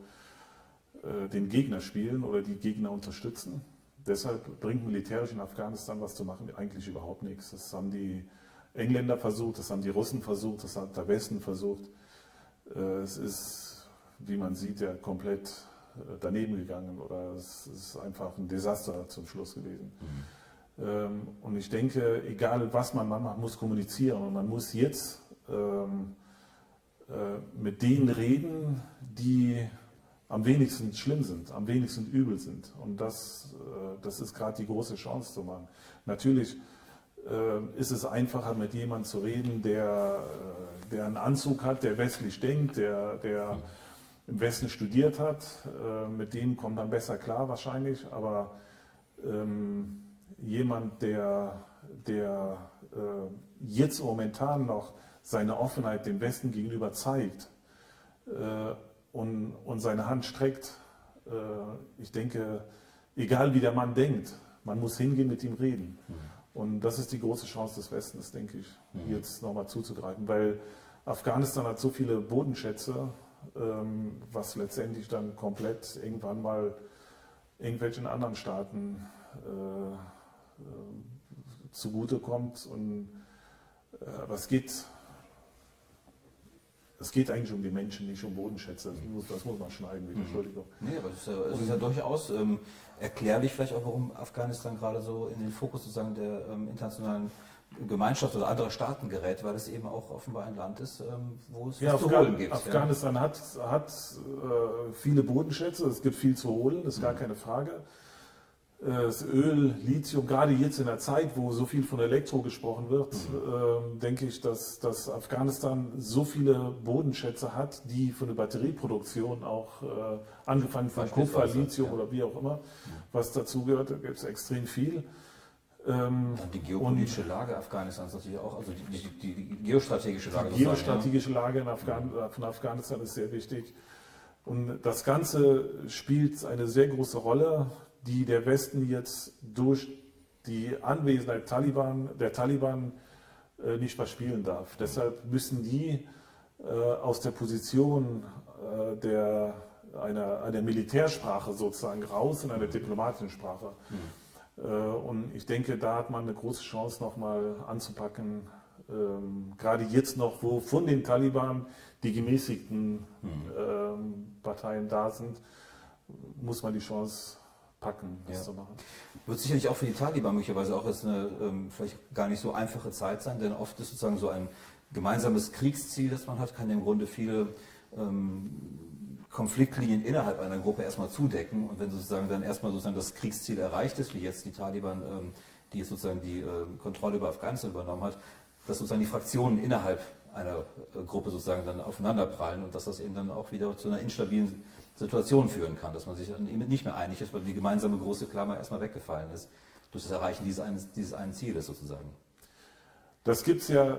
äh, den Gegner spielen oder die Gegner unterstützen. Deshalb bringt militärisch in Afghanistan was zu machen eigentlich überhaupt nichts. Das haben die Engländer versucht, das haben die Russen versucht, das hat der Westen versucht. Äh, es ist wie man sieht, ja komplett äh, daneben gegangen oder es ist einfach ein Desaster zum Schluss gewesen. Mhm. Ähm, und ich denke, egal was man macht, man muss kommunizieren und man muss jetzt ähm, äh, mit denen reden, die am wenigsten schlimm sind, am wenigsten übel sind. Und das, äh, das ist gerade die große Chance zu machen. Natürlich äh, ist es einfacher, mit jemandem zu reden, der, äh, der einen Anzug hat, der westlich denkt, der, der im Westen studiert hat, mit dem kommt man besser klar wahrscheinlich, aber ähm, jemand, der, der äh, jetzt momentan noch seine Offenheit dem Westen gegenüber zeigt äh, und, und seine Hand streckt, äh, ich denke, egal wie der Mann denkt, man muss hingehen mit ihm reden. Mhm. Und das ist die große Chance des Westens, denke ich, mhm. jetzt nochmal zuzugreifen, weil Afghanistan hat so viele Bodenschätze ähm, was letztendlich dann komplett irgendwann mal irgendwelchen anderen Staaten äh, zugutekommt. Und, äh, aber es geht, es geht eigentlich um die Menschen, nicht um Bodenschätze. Das muss, das muss man schneiden, mhm. Entschuldigung. Nee, aber es ist ja, ist ja durchaus ähm, erklärlich vielleicht auch, warum Afghanistan gerade so in den Fokus sozusagen der ähm, internationalen Gemeinschaft oder anderer Staaten gerät, weil es eben auch offenbar ein Land ist, ähm, wo es ja, was Afghan zu holen gibt. Afghanistan ja. hat, hat äh, viele Bodenschätze, es gibt viel zu holen, das ist gar mhm. keine Frage. Das Öl, Lithium, gerade jetzt in der Zeit, wo so viel von Elektro gesprochen wird, mhm. äh, denke ich, dass, dass Afghanistan so viele Bodenschätze hat, die von der Batterieproduktion auch äh, angefangen von Kupfer, Lithium ja. oder wie auch immer, was dazu gehört, da gibt es extrem viel. Ähm, die geopolitische Lage Afghanistans natürlich auch, also die, die, die geostrategische Lage. Die geostrategische Lage in Afghan von Afghanistan ist sehr wichtig. Und das Ganze spielt eine sehr große Rolle, die der Westen jetzt durch die Anwesenheit Taliban, der Taliban äh, nicht verspielen darf. Deshalb müssen die äh, aus der Position äh, der, einer, einer Militärsprache sozusagen raus in eine diplomatische Sprache. Mhm äh, und ich denke, da hat man eine große Chance nochmal anzupacken. Ähm, gerade jetzt noch, wo von den Taliban die gemäßigten mhm. Parteien da sind, muss man die Chance packen, das ja. zu machen. Wird sicherlich auch für die Taliban möglicherweise auch jetzt eine ähm, vielleicht gar nicht so einfache Zeit sein, denn oft ist sozusagen so ein gemeinsames Kriegsziel, das man hat, kann im Grunde viele ähm, Konfliktlinien innerhalb einer Gruppe erstmal zudecken und wenn sozusagen dann erstmal sozusagen das Kriegsziel erreicht ist, wie jetzt die Taliban, ähm, die jetzt sozusagen die äh, Kontrolle über Afghanistan übernommen hat, dass sozusagen die Fraktionen innerhalb einer äh, Gruppe sozusagen dann aufeinanderprallen und dass das eben dann auch wieder zu einer instabilen Situation führen kann, dass man sich dann eben nicht mehr einig ist, weil die gemeinsame große Klammer erstmal weggefallen ist durch das Erreichen dieses einen, dieses einen Zieles sozusagen. Das gibt's ja,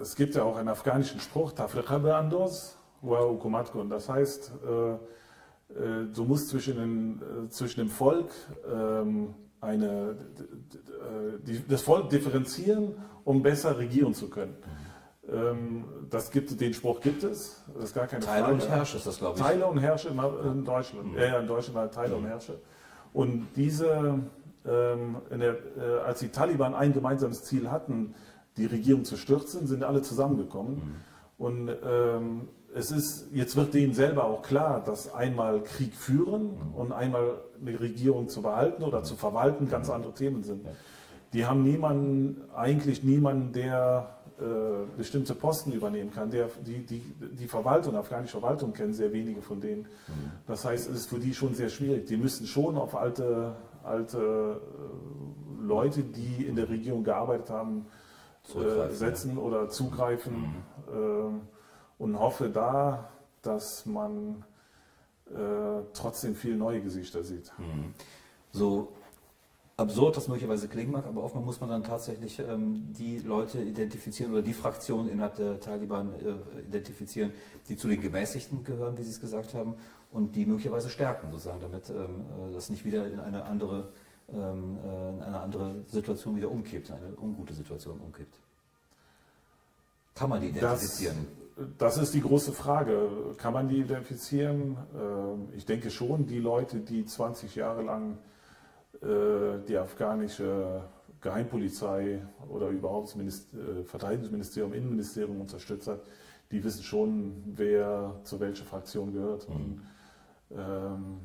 es gibt ja auch einen afghanischen Spruch, Tafriqa Andos, und das heißt, äh, äh, du musst zwischen, den, äh, zwischen dem Volk ähm, eine, das Volk differenzieren, um besser regieren zu können. Ähm, das gibt, den Spruch gibt es, das ist gar keine Teile Frage. und Herrsche ist das, glaube ich. Teile und Herrsche in Deutschland. Mhm. Ja, in Deutschland halt Teile mhm. und Herrsche. Und diese, ähm, der, als die Taliban ein gemeinsames Ziel hatten, die Regierung zu stürzen, sind alle zusammengekommen. Mhm. Und ähm, es ist, jetzt wird denen selber auch klar, dass einmal Krieg führen und einmal eine Regierung zu behalten oder zu verwalten ganz andere Themen sind. Die haben niemanden, eigentlich niemanden, der äh, bestimmte Posten übernehmen kann. Der, die, die, die Verwaltung, afghanische Verwaltung kennen sehr wenige von denen. Das heißt, es ist für die schon sehr schwierig. Die müssen schon auf alte, alte äh, Leute, die in der Regierung gearbeitet haben, äh, setzen oder zugreifen. Mhm. Ähm, und hoffe da, dass man äh, trotzdem viele neue Gesichter sieht. Mhm. So absurd das möglicherweise klingen mag, aber oftmals muss man dann tatsächlich ähm, die Leute identifizieren oder die Fraktionen innerhalb der Taliban äh, identifizieren, die zu den Gemäßigten gehören, wie Sie es gesagt haben, und die möglicherweise stärken, sozusagen, damit ähm, äh, das nicht wieder in eine andere ähm, äh, in eine andere Situation wieder umkippt, eine ungute Situation umkippt. Kann man die identifizieren? Das das ist die große Frage. Kann man die identifizieren? Ähm, ich denke schon, die Leute, die 20 Jahre lang die afghanische Geheimpolizei oder überhaupt das äh, Verteidigungsministerium, Innenministerium unterstützt hat, die wissen schon, wer zu welcher Fraktion gehört. Mhm. Und, ähm,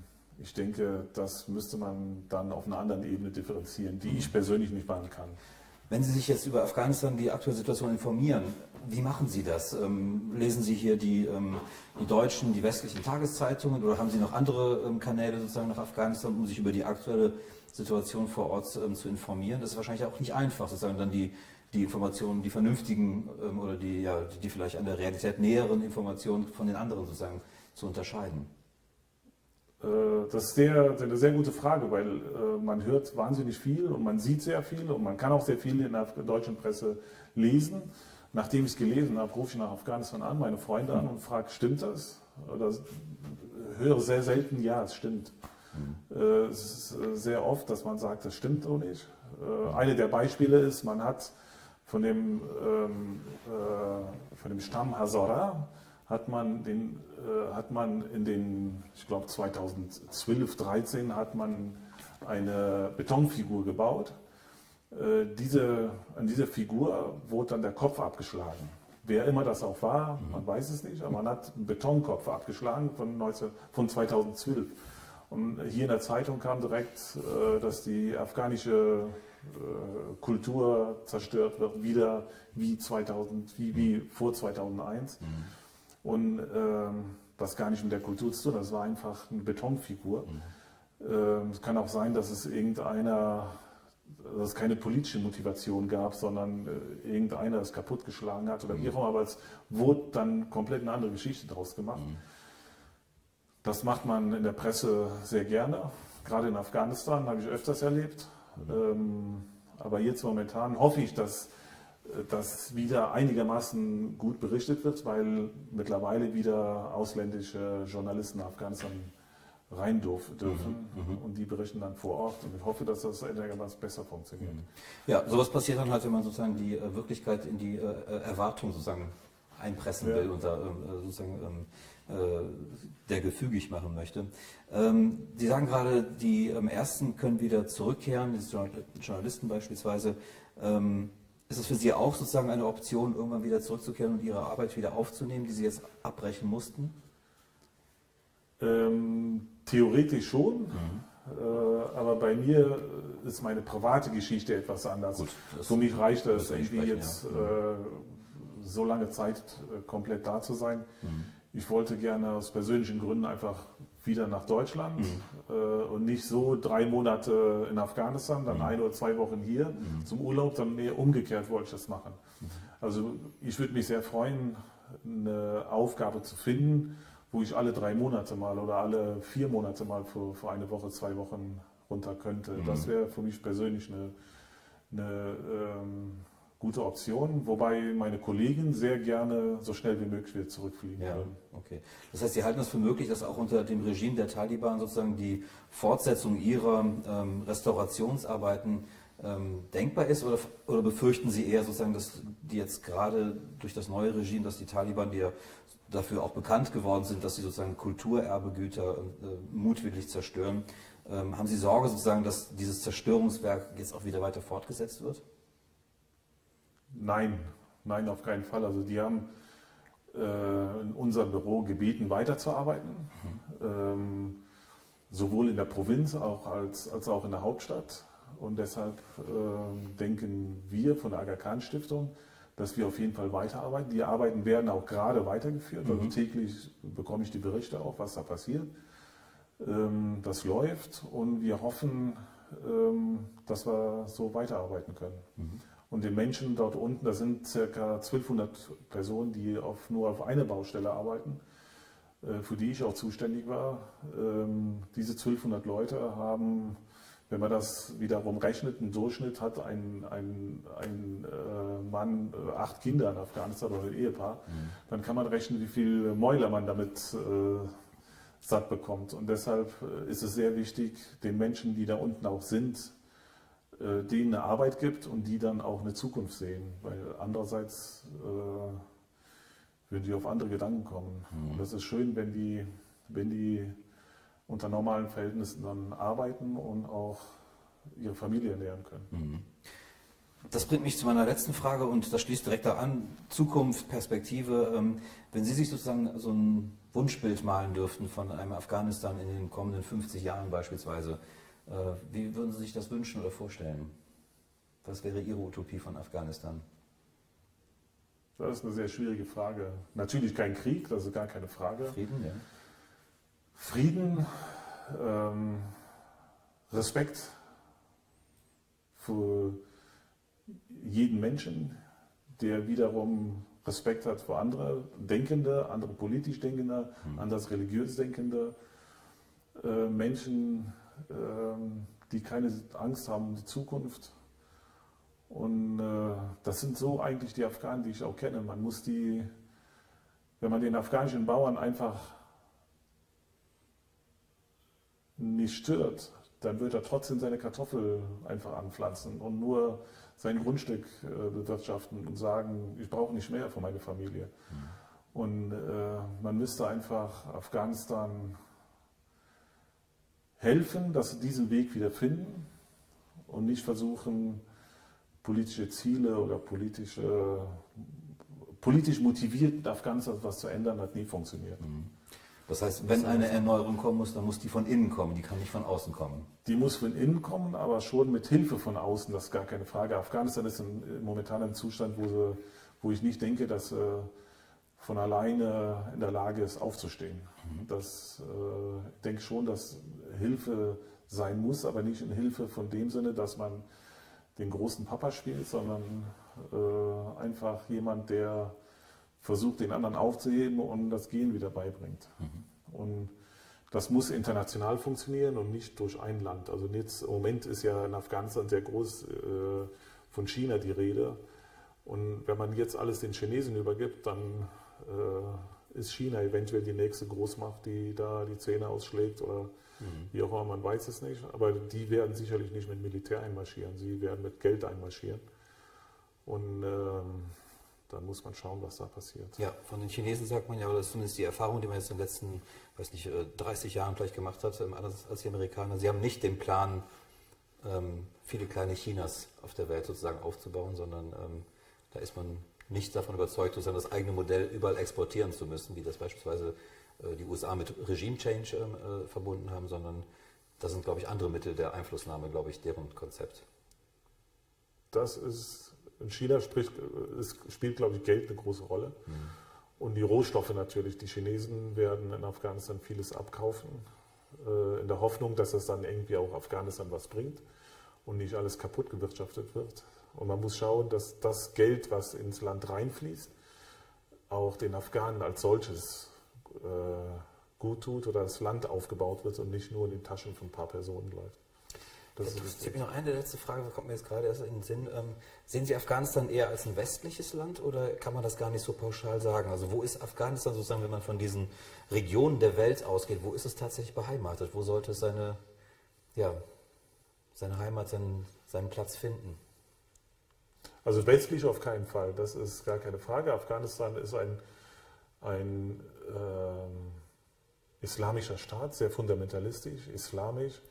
ich denke, das müsste man dann auf einer anderen Ebene differenzieren, die ich persönlich nicht machen kann. Wenn Sie sich jetzt über Afghanistan, die aktuelle Situation informieren, wie machen Sie das? Ähm, lesen Sie hier die, ähm, die deutschen, die westlichen Tageszeitungen oder haben Sie noch andere ähm, Kanäle sozusagen nach Afghanistan, um sich über die aktuelle Situation vor Ort ähm, zu informieren? Das ist wahrscheinlich auch nicht einfach, sozusagen dann die, die Informationen, die vernünftigen ähm, oder die, ja, die vielleicht an der Realität näheren Informationen von den anderen sozusagen zu unterscheiden. Äh, das ist sehr, eine sehr gute Frage, weil äh, man hört wahnsinnig viel und man sieht sehr viel und man kann auch sehr viel in der deutschen Presse lesen. Nachdem ich es gelesen habe, rufe ich nach Afghanistan an, meine Freunde an und frage, stimmt das? Oder höre sehr selten, ja, es stimmt. Mhm. Äh, es ist sehr oft, dass man sagt, das stimmt so nicht. Eine der Beispiele ist, man hat von dem, ähm, von dem Stamm Hazara, hat man, den, äh, hat man in den, ich glaube 2012, 2013 hat man eine Betonfigur gebaut Äh, diese, an dieser Figur wurde dann der Kopf abgeschlagen. Wer immer das auch war, man weiß es nicht, aber man hat einen Betonkopf abgeschlagen von, 19, von 2012. Und hier in der Zeitung kam direkt, äh, dass die afghanische äh, Kultur zerstört wird, wieder wie, 2000, wie, wie vor 2001. Mhm. Und ähm, das gar nicht mit der Kultur zu tun, das war einfach eine Betonfigur. Mhm. Ähm, es kann auch sein, dass es irgendeiner dass es keine politische Motivation gab, sondern äh, irgendeiner es kaputtgeschlagen hat oder mhm. irgendwo, aber es wurde dann komplett eine andere Geschichte daraus gemacht. Mhm. Das macht man in der Presse sehr gerne. Gerade in Afghanistan habe ich öfters erlebt. Mhm. Ähm, aber jetzt momentan hoffe ich, dass äh, das wieder einigermaßen gut berichtet wird, weil mittlerweile wieder ausländische Journalisten in Afghanistan rein dürfen. Mhm, mhm, und die berichten dann vor Ort. Und ich hoffe, dass das etwas besser funktioniert. Mhm. Ja, sowas passiert dann halt, wenn man sozusagen die äh, Wirklichkeit in die äh, Erwartung sozusagen einpressen ja. will und da ähm, sozusagen ähm, äh, der gefügig machen möchte. Ähm, Sie sagen gerade, die Ersten können wieder zurückkehren, die Journalisten beispielsweise. Ist es für Sie auch sozusagen eine Option, irgendwann wieder zurückzukehren und Ihre Arbeit wieder aufzunehmen, die Sie jetzt abbrechen mussten? Ähm, theoretisch schon, mhm. äh, aber bei mir ist meine private Geschichte etwas anders. Gut, Für mich reicht es irgendwie jetzt ja. äh, so lange Zeit äh, komplett da zu sein. Mhm. Ich wollte gerne aus persönlichen Gründen einfach wieder nach Deutschland mhm. äh, und nicht so drei Monate in Afghanistan, dann mhm. ein oder zwei Wochen hier mhm. zum Urlaub, dann mehr umgekehrt wollte ich das machen. Mhm. Also ich würde mich sehr freuen, eine Aufgabe zu finden, wo ich alle drei Monate mal oder alle vier Monate mal für, für eine Woche, zwei Wochen runter könnte. Mhm. Das wäre für mich persönlich eine, eine ähm, gute Option, wobei meine Kollegen sehr gerne so schnell wie möglich wieder zurückfliegen ja, würden. Okay. Das heißt, Sie halten es für möglich, dass auch unter dem Regime der Taliban sozusagen die Fortsetzung ihrer ähm, Restaurationsarbeiten ähm, denkbar ist oder, oder befürchten Sie eher sozusagen, dass die jetzt gerade durch das neue Regime, dass die Taliban, die ja dafür auch bekannt geworden sind, dass sie sozusagen Kulturerbegüter äh, mutwillig zerstören. Ähm, haben Sie Sorge sozusagen, dass dieses Zerstörungswerk jetzt auch wieder weiter fortgesetzt wird? Nein, nein, auf keinen Fall. Also die haben äh, in unserem Büro gebeten, weiterzuarbeiten. Mhm. Ähm, sowohl in der Provinz auch als, als auch in der Hauptstadt. Und deshalb äh, denken wir von der Aga Khan Stiftung, dass wir auf jeden Fall weiterarbeiten. Die Arbeiten werden auch gerade weitergeführt. Also mhm. Also täglich bekomme ich die Berichte auch, was da passiert. Ähm, das läuft und wir hoffen, ähm, dass wir so weiterarbeiten können. Mhm. Und die Menschen dort unten, das sind ca. 1200 Personen, die auf, nur auf eine Baustelle arbeiten, äh, für die ich auch zuständig war. Ähm, diese 1200 Leute haben wenn man das wiederum rechnet, im Durchschnitt hat ein, ein, ein äh, Mann äh, acht Kinder in Afghanistan oder ein Ehepaar, mhm. dann kann man rechnen, wie viel Mäuler man damit satt bekommt. Und deshalb ist es sehr wichtig, den Menschen, die da unten auch sind, äh, denen eine Arbeit gibt und die dann auch eine Zukunft sehen. Weil andererseits äh, würden die auf andere Gedanken kommen. Mhm. Und das ist schön, wenn die, wenn die unter normalen Verhältnissen dann arbeiten und auch ihre Familie ernähren können. Mhm. Das bringt mich zu meiner letzten Frage und das schließt direkt an. Zukunft, Perspektive. Ähm, wenn Sie sich sozusagen so ein Wunschbild malen dürften von einem Afghanistan in den kommenden 50 Jahren beispielsweise, wie würden Sie sich das wünschen oder vorstellen? Was wäre Ihre Utopie von Afghanistan? Das ist eine sehr schwierige Frage. Natürlich kein Krieg, das ist gar keine Frage. Frieden, ja. Frieden, ähm, Respekt für jeden Menschen, der wiederum Respekt hat für andere Denkende, andere politisch Denkende, mhm. anders religiös Denkende, äh, Menschen, äh, die keine Angst haben um die Zukunft. Und äh, das sind so eigentlich die Afghanen, die ich auch kenne. Man muss die, wenn man den afghanischen Bauern einfach nicht stört, dann wird er trotzdem seine Kartoffel einfach anpflanzen und nur sein Grundstück äh, bewirtschaften und sagen, ich brauche nicht mehr für meine Familie. Mhm. Und äh, man müsste einfach Afghanistan helfen, dass sie diesen Weg wieder finden und nicht versuchen, politische Ziele oder politische, politisch motiviert in Afghanistan was zu ändern, hat nie funktioniert. Mhm. Das heißt, wenn eine Erneuerung kommen muss, dann muss die von innen kommen, die kann nicht von außen kommen. Die muss von innen kommen, aber schon mit Hilfe von außen, das ist gar keine Frage. Afghanistan ist momentan im Zustand, wo, sie, wo ich nicht denke, dass äh, von alleine in der Lage ist, aufzustehen. Mhm. Das äh, ich denke schon, dass Hilfe sein muss, aber nicht in Hilfe von dem Sinne, dass man den großen Papa spielt, sondern äh, einfach jemand, der versucht, den anderen aufzuheben und das Gehen wieder beibringt. Mhm. Und das muss international funktionieren und nicht durch ein Land. Also jetzt im Moment ist ja in Afghanistan sehr groß äh, von China die Rede. Und wenn man jetzt alles den Chinesen übergibt, dann ist China eventuell die nächste Großmacht, die da die Zähne ausschlägt oder mhm. wie auch immer, man weiß es nicht. Aber die werden sicherlich nicht mit Militär einmarschieren, sie werden mit Geld einmarschieren. Und ähm, dann muss man schauen, was da passiert. Ja, von den Chinesen sagt man ja, oder das ist zumindest die Erfahrung, die man jetzt in den letzten, weiß nicht, 30 äh, Jahren vielleicht gemacht hat, anders als die Amerikaner. Sie haben nicht den Plan, ähm, viele kleine Chinas auf der Welt sozusagen aufzubauen, sondern ähm, da ist man nicht davon überzeugt, sozusagen das eigene Modell überall exportieren zu müssen, wie das beispielsweise äh, die USA mit Regime Change äh, verbunden haben, sondern das sind, glaube ich, andere Mittel der Einflussnahme, glaube ich, deren Konzept. Das ist, in China spricht, es spielt, glaube ich, Geld eine große Rolle. Mhm. Und die Rohstoffe natürlich. Die Chinesen werden in Afghanistan vieles abkaufen, äh, in der Hoffnung, dass das dann irgendwie auch Afghanistan was bringt und nicht alles kaputt gewirtschaftet wird. Und man muss schauen, dass das Geld, was ins Land reinfließt, auch den Afghanen als solches äh, gut tut oder das Land aufgebaut wird und nicht nur in den Taschen von ein paar Personen läuft. Das ist ich noch eine letzte Frage, da kommt mir jetzt gerade erst in den Sinn. Ähm, sehen Sie Afghanistan eher als ein westliches Land oder kann man das gar nicht so pauschal sagen? Also wo ist Afghanistan sozusagen, wenn man von diesen Regionen der Welt ausgeht, wo ist es tatsächlich beheimatet? Wo sollte es seine, ja, seine Heimat, seinen, seinen Platz finden? Also westlich auf keinen Fall, das ist gar keine Frage. Afghanistan ist ein, ein ähm, islamischer Staat, sehr fundamentalistisch, islamisch,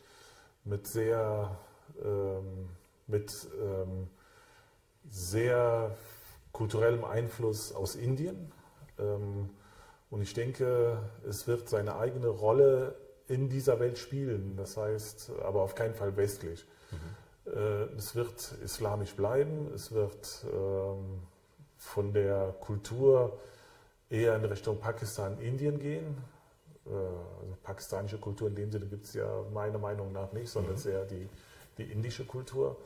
mit sehr, ähm, mit, ähm, sehr kulturellem Einfluss aus Indien. Ähm, und ich denke, es wird seine eigene Rolle in dieser Welt spielen, das heißt aber auf keinen Fall westlich. Mhm. Äh, es wird islamisch bleiben, es wird ähm, von der Kultur eher in Richtung Pakistan, Indien gehen. Äh, also pakistanische Kultur in dem Sinne gibt es ja meiner Meinung nach nicht, sondern mhm. sehr die, die indische Kultur.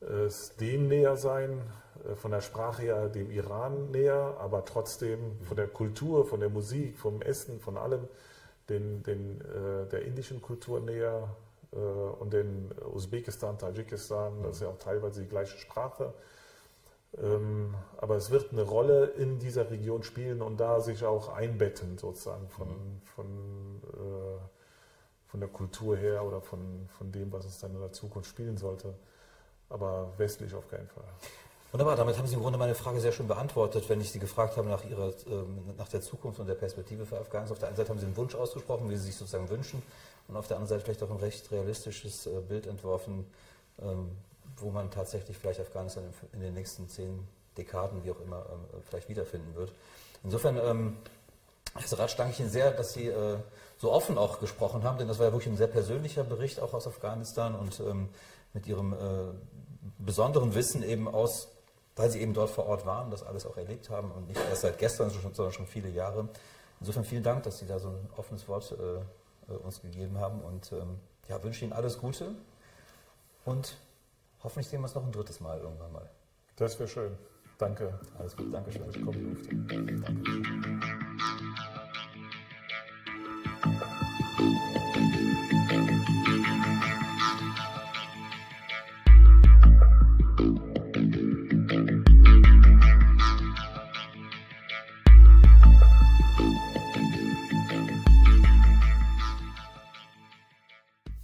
Es dem näher sein, äh, von der Sprache her dem Iran näher, aber trotzdem von der Kultur, von der Musik, vom Essen, von allem den, den, der indischen Kultur näher äh, und in Usbekistan, Tadschikistan, das ist ja auch teilweise die gleiche Sprache. Ähm, aber es wird eine Rolle in dieser Region spielen und da sich auch einbetten, sozusagen von, von, äh, von der Kultur her oder von, von dem, was es dann in der Zukunft spielen sollte. Aber westlich auf keinen Fall. Wunderbar, damit haben Sie im Grunde meine Frage sehr schön beantwortet, wenn ich Sie gefragt habe nach, Ihrer, ähm, nach der Zukunft und der Perspektive für Afghanistan. Auf der einen Seite haben Sie einen Wunsch ausgesprochen, wie Sie sich sozusagen wünschen, und auf der anderen Seite vielleicht auch ein recht realistisches äh, Bild entworfen, ähm, wo man tatsächlich vielleicht Afghanistan in den nächsten zehn Dekaden, wie auch immer, ähm, vielleicht wiederfinden wird. Insofern, Herr Saratsch, danke ich Ihnen sehr, dass Sie äh, so offen auch gesprochen haben, denn das war ja wirklich ein sehr persönlicher Bericht auch aus Afghanistan und mit Ihrem äh, besonderen Wissen eben aus weil sie eben dort vor Ort waren, das alles auch erlebt haben und nicht erst seit gestern, sondern schon viele Jahre. Insofern vielen Dank, dass Sie da so ein offenes Wort äh, uns gegeben haben und ähm, ja, wünsche Ihnen alles Gute und hoffentlich sehen wir uns noch ein drittes Mal irgendwann mal. Das wäre schön. Danke. Alles gut, danke schön. Ich durfte. Danke.